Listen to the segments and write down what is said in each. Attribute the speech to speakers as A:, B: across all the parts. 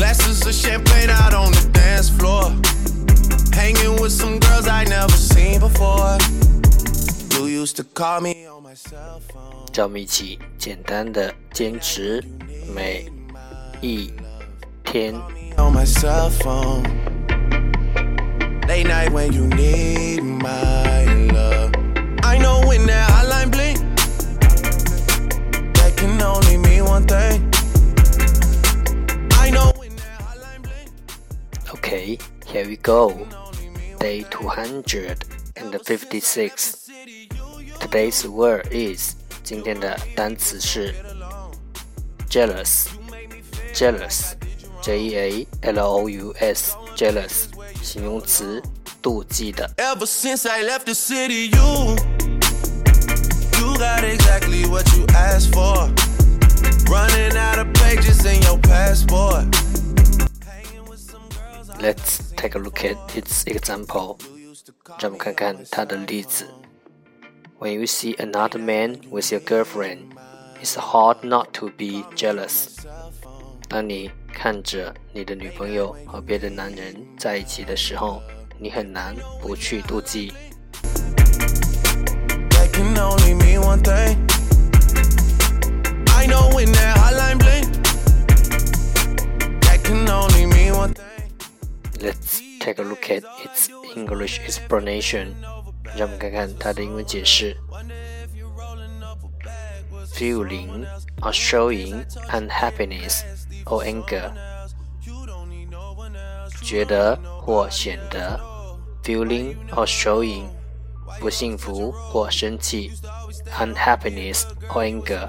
A: Glasses of champagne out on the dance floor. Hanging with some girls I never seen before. You used to call me on my cell phone.
B: 让我们一起简单的坚持每一天。
A: On my cell phone. Late night when you need my
B: Okay, here we go. Day 256. Today's word is 今天的单词是 jealous. Jealous, J E A L O U S, jealous, 形容词，妒忌的。
A: Ever since I left the city, you you got exactly what you asked for. Running out of pages in
B: Let's take a look at its example. 让我们看看它的例子。When you see another man with your girlfriend, it's hard not to be jealous. 当你看着你的女朋友和别的男人在一起的时候，你很难不去妒忌。 take a look at its English explanation. 让我们看看它的英文解释。Feeling or showing unhappiness or anger. 觉得或显得，feeling or showing 不幸福或生气，unhappiness or anger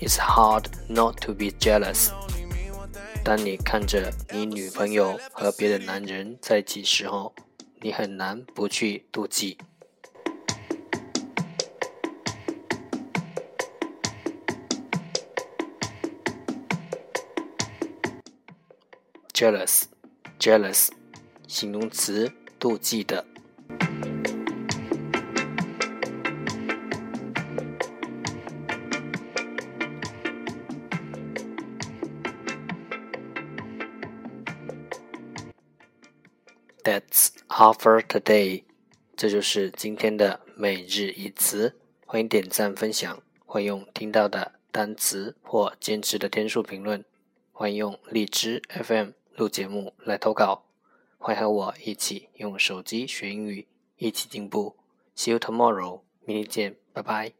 B: it's hard not to be jealous. 当你看着你女朋友和别的男人在一起时候，你很难不去妒忌。jealous, jealous，形容词，妒忌的。That's all for today，这就是今天的每日一词。欢迎点赞分享，欢迎用听到的单词或坚持的天数评论。欢迎用荔枝 FM 录节目来投稿，欢迎和我一起用手机学英语，一起进步。See you tomorrow，明天见，拜拜。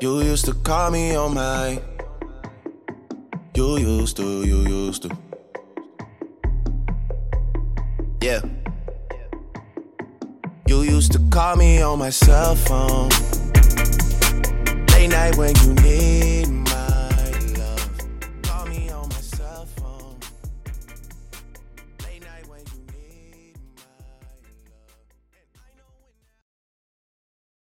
A: You used to call me on my. You used to, you used to. Yeah. You used to call me on my cell phone. Late night when you need